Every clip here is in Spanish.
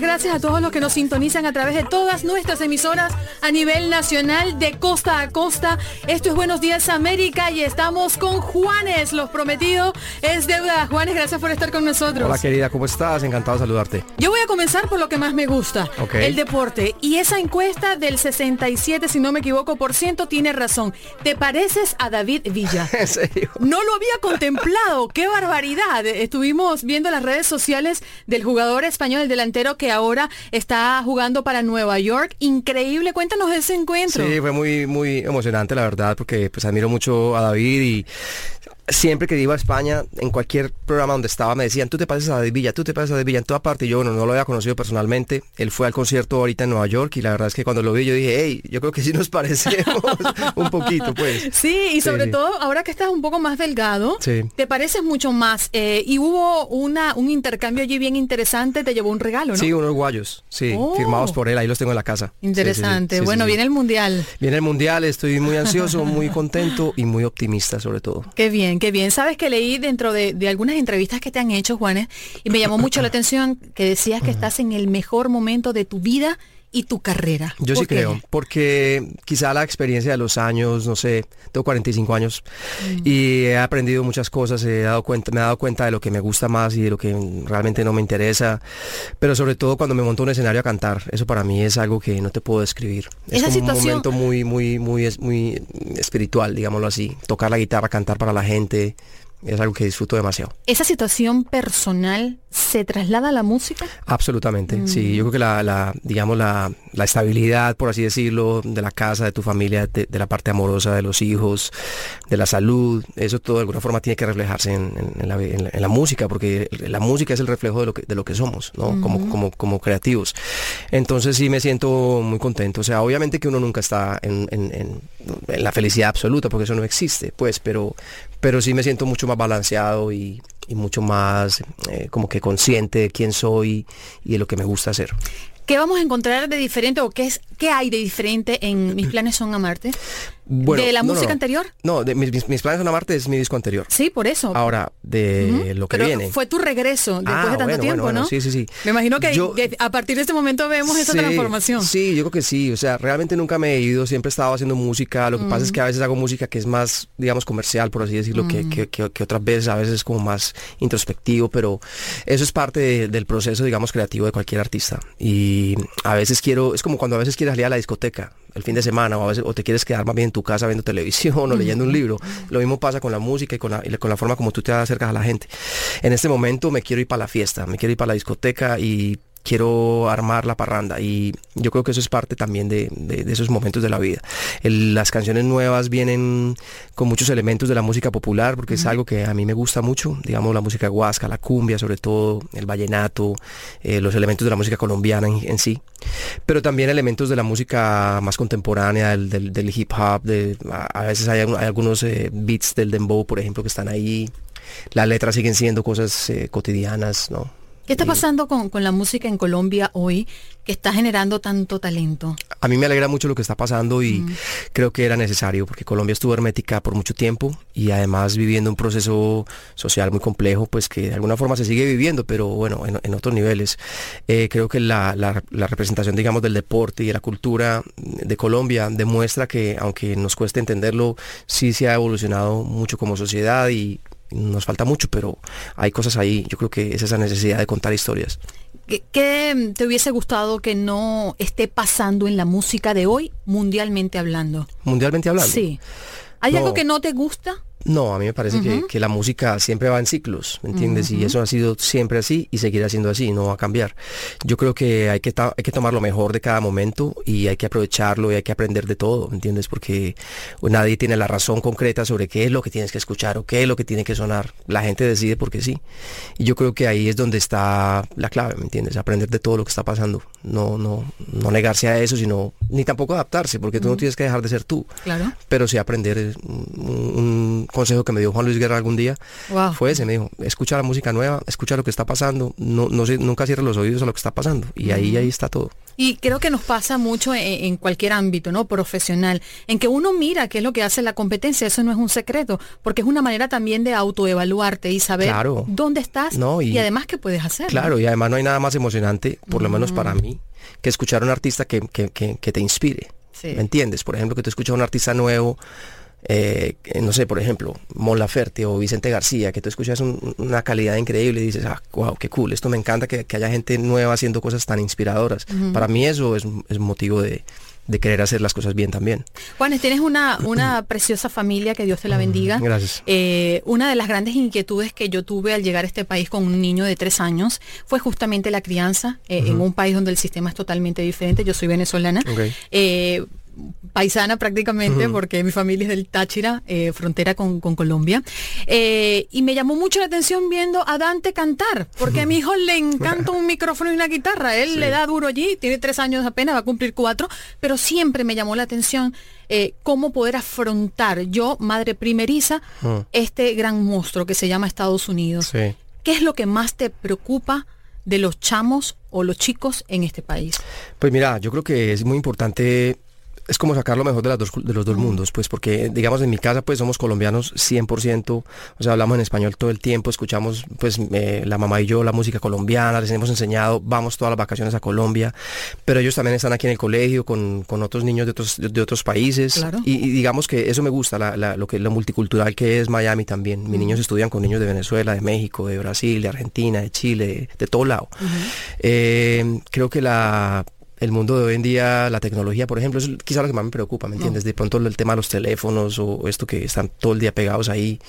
Las gracias a todos los que nos sintonizan a través de todas nuestras emisoras a nivel nacional de costa a costa. Esto es Buenos Días América y estamos con Juanes, los prometidos es deuda. Juanes, gracias por estar con nosotros. Hola querida, ¿cómo estás? Encantado de saludarte. Yo voy a comenzar por lo que más me gusta, el deporte. Y esa encuesta del 67, si no me equivoco, por ciento tiene razón. ¿Te pareces a David Villa? En serio. No lo había contemplado, qué barbaridad. Estuvimos viendo las redes sociales del jugador español, el delantero que ahora está jugando para Nueva York. Increíble, cuéntanos ese encuentro. Sí, fue muy, muy emocionante la verdad, porque pues admiro mucho a David y siempre que iba a España, en cualquier programa donde estaba, me decían, tú te pareces a David Villa, tú te pareces a David Villa, en toda parte. Y yo, bueno, no lo había conocido personalmente. Él fue al concierto ahorita en Nueva York y la verdad es que cuando lo vi yo dije, hey, yo creo que sí nos parecemos un poquito, pues. Sí, y sobre sí. todo ahora que estás un poco más delgado, Sí. te pareces mucho más. Eh, y hubo una, un intercambio allí bien interesante, te llevó un regalo, ¿no? Sí, unos guayos, sí, Oh. firmados por él, ahí los tengo en la casa. Interesante. bueno, viene el mundial. Viene el mundial, estoy muy ansioso, muy contento y muy optimista sobre todo. Qué bien, qué bien. Sabes que leí dentro de, de algunas entrevistas que te han hecho, Juanes, y me llamó mucho la atención que decías que estás en el mejor momento de tu vida y tu carrera. Yo sí creo, porque quizá la experiencia de los años, no sé, tengo 45 años Mm. y he aprendido muchas cosas, he dado cuenta, me he dado cuenta de lo que me gusta más y de lo que realmente no me interesa, pero sobre todo cuando me monto un escenario a cantar, eso para mí es algo que no te puedo describir. Es como situación- un momento muy, muy, muy, es- muy espiritual, digámoslo así. Tocar la guitarra, cantar para la gente, es algo que disfruto demasiado. ¿Esa situación personal se traslada a la música? Absolutamente, sí, Mm. yo creo que la, la, digamos, la, la estabilidad, por así decirlo, de la casa, de tu familia, de, de la parte amorosa, de los hijos, de la salud, eso todo de alguna forma tiene que reflejarse en, en- en la, en la- en la música, porque la música es el reflejo de lo que, de lo que somos, ¿no? Como, como, como creativos. Entonces sí me siento muy contento, o sea, obviamente que uno nunca está en, en- la felicidad absoluta, porque eso no existe, pues, pero, pero sí me siento mucho más balanceado y, y mucho más eh, como que consciente de quién soy y de lo que me gusta hacer. ¿Qué vamos a encontrar de diferente o qué, es, qué hay de diferente en Mis planes son amarte? Bueno, ¿De la no, música no. anterior? No, de mis, planes son amarte es mi disco anterior. Sí, por eso. Ahora, de lo que Pero viene. fue tu regreso después Ah, de tanto bueno, tiempo, bueno, ¿no? bueno, sí, sí, sí. Me imagino que, Yo- que a partir de este momento vemos esa transformación. Sí, yo creo que sí. O sea, realmente nunca me he ido, siempre he estado haciendo música. Lo que pasa es que a veces hago música que es más, digamos, comercial, por así decirlo, que, que- que- que otras veces a veces es como más introspectivo, pero eso es parte de- del proceso, digamos, creativo de cualquier artista. Y a veces quiero, es como cuando a veces quieres salir a la discoteca el fin de semana o a veces o te quieres quedar más bien en tu casa viendo televisión o leyendo un libro. Lo mismo pasa con la música y con la, y con la forma como tú te acercas a la gente. En este momento me quiero ir para la fiesta, me quiero ir para la discoteca y quiero armar la parranda y yo creo que eso es parte también de, de- de esos momentos de la vida. El- las canciones nuevas vienen con muchos elementos de la música popular porque es algo que a mí me gusta mucho, digamos la música guasca, la cumbia sobre todo, el vallenato, eh, los elementos de la música colombiana en, en sí, pero también elementos de la música más contemporánea, del, del- del hip hop, de, a, a veces hay, hay algunos eh, beats del dembow, por ejemplo, que están ahí. Las letras siguen siendo cosas eh, cotidianas, ¿no? ¿Qué está pasando con, con la música en Colombia hoy que está generando tanto talento? A mí me alegra mucho lo que está pasando y creo que era necesario porque Colombia estuvo hermética por mucho tiempo y además viviendo un proceso social muy complejo, pues que de alguna forma se sigue viviendo, pero bueno, en, en otros niveles. Eh, creo que la, la- la representación, digamos, del deporte y de la cultura de Colombia demuestra que, aunque nos cueste entenderlo, sí se ha evolucionado mucho como sociedad y nos falta mucho, pero hay cosas ahí. Yo creo que es esa necesidad de contar historias. ¿Qué, qué te hubiese gustado que no esté pasando en la música de hoy, mundialmente hablando? Mundialmente hablando. Sí. ¿Hay No. algo que no te gusta? No, a mí me parece que, que la música siempre va en ciclos, ¿me entiendes? Y eso ha sido siempre así y seguirá siendo así, no va a cambiar. Yo creo que hay que, hay que tomar lo mejor de cada momento y hay que aprovecharlo y hay que aprender de todo, ¿me entiendes? Porque nadie tiene la razón concreta sobre qué es lo que tienes que escuchar o qué es lo que tiene que sonar. La gente decide porque sí. Y yo creo que ahí es donde está la clave, ¿me entiendes? Aprender de todo lo que está pasando. No, no, no negarse a eso, sino ni tampoco adaptarse, porque tú no tienes que dejar de ser tú Claro. pero sí aprender un, un- consejo que me dio Juan Luis Guerra algún día. Wow. Fue ese, me dijo, escucha la música nueva, escucha lo que está pasando, no, no nunca cierres los oídos a lo que está pasando. Y ahí, ahí está todo. Y creo que nos pasa mucho en, en cualquier ámbito, ¿no? Profesional, en que uno mira qué es lo que hace la competencia, eso no es un secreto, porque es una manera también de autoevaluarte y saber Claro. dónde estás No, y, y- además qué puedes hacer. ¿no? Claro, y además no hay nada más emocionante, por lo menos para mí, que escuchar a un artista que, que- que- que te inspire. Sí. ¿Me entiendes? Por ejemplo, que tú escuchas a un artista nuevo, eh, no sé, por ejemplo, Mon Laferte o Vicente García, que tú escuchas un- una calidad increíble y dices, ah, wow, qué cool, esto me encanta que, que haya gente nueva haciendo cosas tan inspiradoras. Para mí eso es, es motivo de, de querer hacer las cosas bien también. Juanes, tienes una, una preciosa familia, que Dios te la bendiga. Gracias. Eh, una de las grandes inquietudes que yo tuve al llegar a este país con un niño de tres años fue justamente la crianza eh, en un país donde el sistema es totalmente diferente. Yo soy venezolana. Eh, paisana prácticamente porque mi familia es del Táchira, eh, frontera con, con Colombia. Eh, y me llamó mucho la atención viendo a Dante cantar, porque a mi hijo le encanta un micrófono y una guitarra. Él le da duro allí, tiene tres años apenas, va a cumplir cuatro, pero siempre me llamó la atención eh, cómo poder afrontar yo, madre primeriza, Mm. este gran monstruo que se llama Estados Unidos. Sí. ¿Qué es lo que más te preocupa de los chamos o los chicos en este país? Pues mira, yo creo que es muy importante, es como sacar lo mejor de, las dos, de los dos mundos, pues porque digamos en mi casa pues somos colombianos 100%, o sea, hablamos en español todo el tiempo, escuchamos pues eh, la mamá y yo la música colombiana, les hemos enseñado, vamos todas las vacaciones a Colombia, pero ellos también están aquí en el colegio con, con otros niños de otros, de, de otros países Claro. y, y digamos que eso me gusta, la, la- lo, que, lo multicultural que es Miami también. Mis niños estudian con niños de Venezuela, de México, de Brasil, de Argentina, de Chile, de, de todo lado. Eh, creo que la el mundo de hoy en día, la tecnología, por ejemplo, es quizá lo que más me preocupa, ¿me entiendes? De pronto el tema de los teléfonos o esto que están todo el día pegados ahí,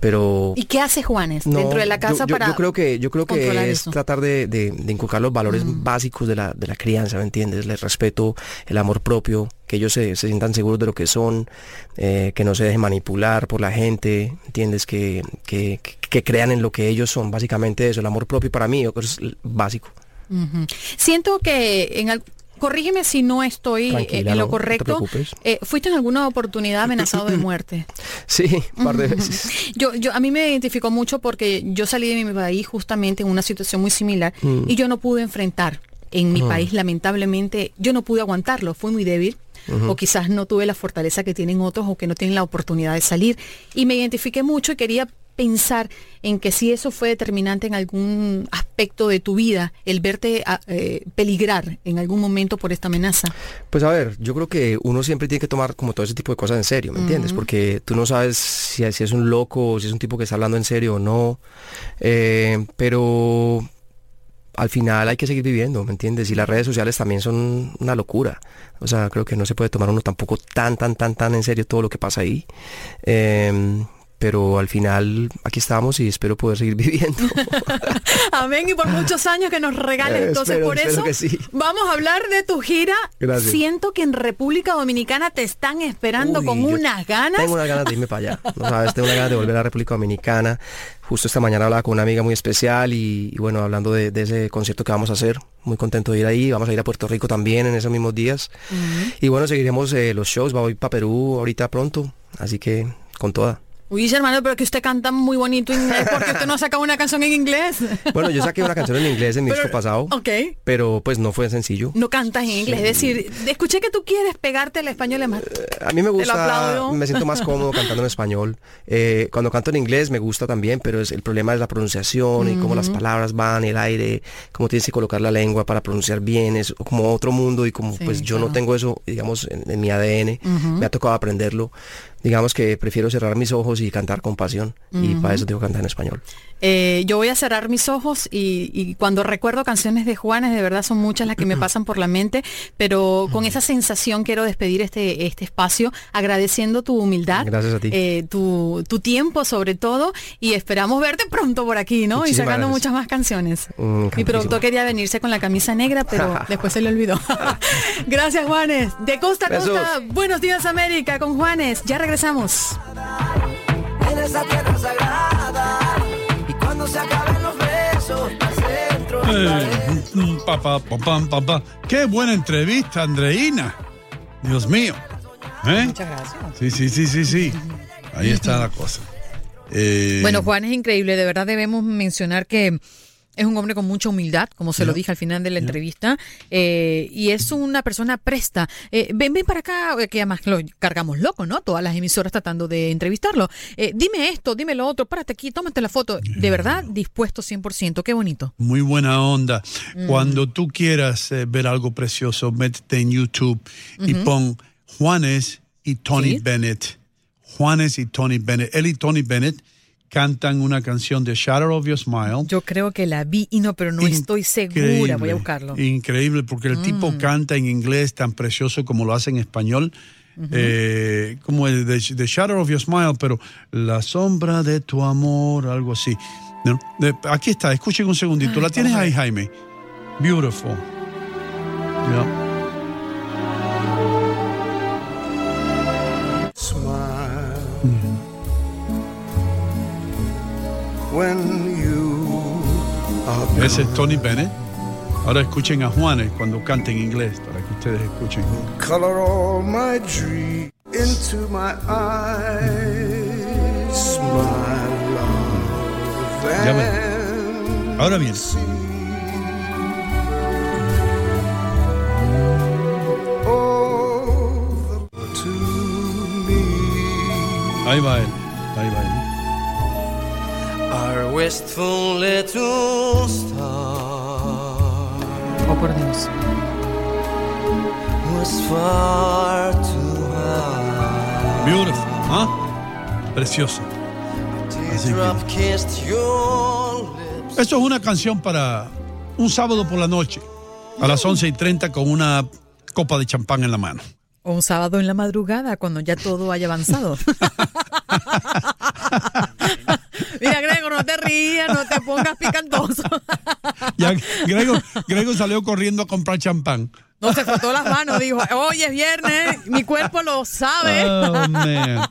pero... ¿Y qué hace Juanes No, dentro de la casa yo, para yo creo que yo creo que es eso? tratar de, de- de inculcar los valores básicos de la, de la crianza, ¿me entiendes? El respeto, el amor propio, que ellos se, se sientan seguros de lo que son, eh, que no se dejen manipular por la gente, ¿entiendes? Que, que, que- crean en lo que ellos son, básicamente eso, el amor propio para mí yo creo que es l- Siento que en al- corrígeme si no estoy eh, en lo correcto. Eh, ¿Fuiste en alguna oportunidad amenazado de muerte? Sí, un par de veces. Yo, yo, a mí me identificó mucho porque yo salí de mi país justamente en una situación muy similar Mm. y yo no pude enfrentar en mi país, lamentablemente, yo no pude aguantarlo, fui muy débil. O quizás no tuve la fortaleza que tienen otros o que no tienen la oportunidad de salir. Y me identifiqué mucho y quería pensar en que si eso fue determinante en algún aspecto de tu vida, el verte a- eh, peligrar en algún momento por esta amenaza. Pues a ver, yo creo que uno siempre tiene que tomar como todo ese tipo de cosas en serio, ¿me entiendes? Porque tú no sabes si, si es un loco o si es un tipo que está hablando en serio o no. Eh, pero al final hay que seguir viviendo, ¿me entiendes? Y las redes sociales también son una locura. O sea, creo que no se puede tomar uno tampoco tan, tan, tan, tan en serio todo lo que pasa ahí. Eh, pero al final aquí estamos y espero poder seguir viviendo. Amén y por muchos años que nos regales. Eh, Entonces, espero, por eso sí. vamos a hablar de tu gira. Gracias. Siento que en República Dominicana te están esperando Uy, con unas ganas. Tengo unas ganas de irme para allá. No sabes, tengo unas ganas de volver a República Dominicana. Justo esta mañana hablaba con una amiga muy especial y, y bueno, hablando de, de ese concierto que vamos a hacer. Muy contento de ir ahí. Vamos a ir a Puerto Rico también en esos mismos días. Y bueno, seguiremos eh, los shows. Voy para Perú ahorita pronto. Así que con toda. Uy, hermano, pero que usted canta muy bonito inglés porque usted no ha sacado una canción en inglés. Bueno, yo saqué una canción en inglés en mi Pero- disco pasado. ok. Pero pues no fue sencillo. No cantas en inglés. Es decir, escuché que tú quieres pegarte al español. es más- A mí me gusta, me siento más cómodo cantando en español. Eh, cuando canto en inglés me gusta también, pero es, el problema es la pronunciación y cómo las palabras van, el aire, cómo tienes que colocar la lengua para pronunciar bien, es como otro mundo y como Sí, pues yo claro. no tengo eso, digamos, en, en mi ADN, me ha tocado aprenderlo. Digamos que prefiero cerrar mis ojos y cantar con pasión y para eso tengo que cantar en español. Eh, yo voy a cerrar mis ojos y, y cuando recuerdo canciones de Juanes, de verdad son muchas las que me pasan por la mente, pero con esa sensación quiero despedir este, este espacio agradeciendo tu humildad, Gracias a ti. eh, tu, tu tiempo sobre todo y esperamos verte pronto por aquí, ¿no? y sacando gracias. muchas más canciones. Mm, Mi productor quería venirse con la camisa negra, pero después se le olvidó. Gracias Juanes. De costa a costa, Besos. buenos días América con Juanes. Ya regresamos. en esa tierra sagrada. Se los besos, centro. Eh. Qué buena entrevista, Andreina. Dios mío. ¿Eh? Muchas gracias. Sí, sí, sí, sí, sí. Ahí está la cosa. Eh, Bueno, Juan es increíble, de verdad debemos mencionar que es un hombre con mucha humildad, como se lo dije al final de la entrevista, eh, y es una persona presta. Eh, ven, ven para acá, eh, que además lo cargamos loco, ¿no? Todas las emisoras tratando de entrevistarlo. Eh, dime esto, dime lo otro, párate aquí, tómate la foto. De verdad, dispuesto 100%, qué bonito. Muy buena onda. Cuando tú quieras ver algo precioso, métete en YouTube y pon Juanes y Tony Sí. Bennett. Juanes y Tony Bennett. Él y Tony Bennett cantan una canción de Shadow of Your Smile. Yo creo que la vi y no, pero no estoy segura. Voy a Increíble, buscarlo. Mm. Increíble, porque el tipo canta en inglés tan precioso como lo hace en español. eh, como el de, de Shadow of Your Smile, pero la sombra de tu amor, algo así. ¿no? De- aquí está, escuchen un segundito. La tienes ahí, Jaime. Beautiful. Yeah. Ese es Tony Bennett. Ahora escuchen a Juanes cuando canta en inglés, para que ustedes escuchen. color all my dream into my eyes, my love. Ya ven. Ahora bien, ahí va él. Ahí va él. Our wistful little star Oh, por Dios. was far too high. Beautiful. ¿ah? Precioso. Así que- Teardrop kissed your lips. Esto es una canción para un sábado por la noche, a las 11 y 30 con una copa de champán en la mano. O un sábado en la madrugada, cuando ya todo haya avanzado. Mira, Gregor, no te rías, no te pongas picantoso. Ya Grego, Grego salió corriendo a comprar champán. No se frotó las manos, dijo, hoy es viernes, mi cuerpo lo sabe. Oh, man.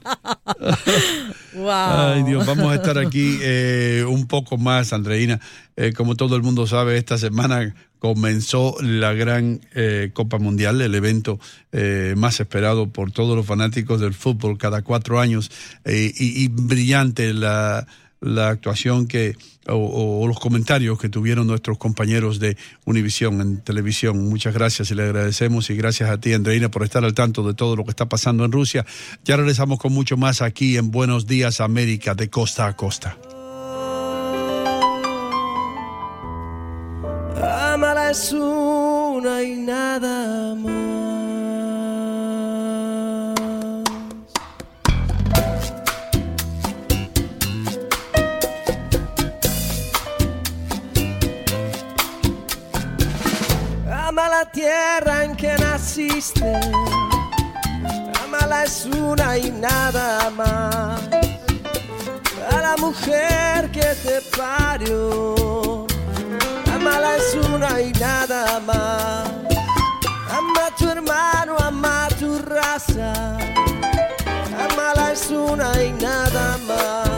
wow. Ay, Dios, vamos a estar aquí eh, un poco más, Andreina. Eh, como todo el mundo sabe, esta semana comenzó la gran eh, Copa Mundial, el evento eh, más esperado por todos los fanáticos del fútbol cada cuatro años. Eh, y, y brillante la, la actuación que o, los comentarios que tuvieron nuestros compañeros de Univisión en televisión. Muchas gracias y le agradecemos y gracias a ti, Andreina, por estar al tanto de todo lo que está pasando en Rusia. Ya regresamos con mucho más aquí en Buenos Días América de costa a costa. Amala y nada más. Tierra en que naciste. Amala es una y nada más. A la mujer que te parió. Amala es una y nada más. Ama a tu hermano, ama a tu raza. Amala es una y nada más.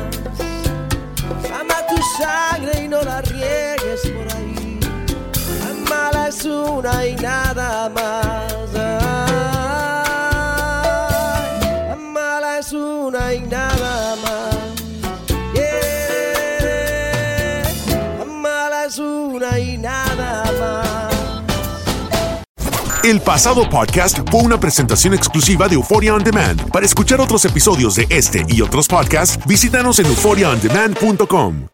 Ama tu sangre y no la riegues por ahí. Es una y nada más. Ay, Amala es una y nada más. Amala es una y nada más. El pasado podcast fue una presentación exclusiva de Euphoria On Demand. Para escuchar otros episodios de este y otros podcasts, visítanos en euphoriaondemand.com.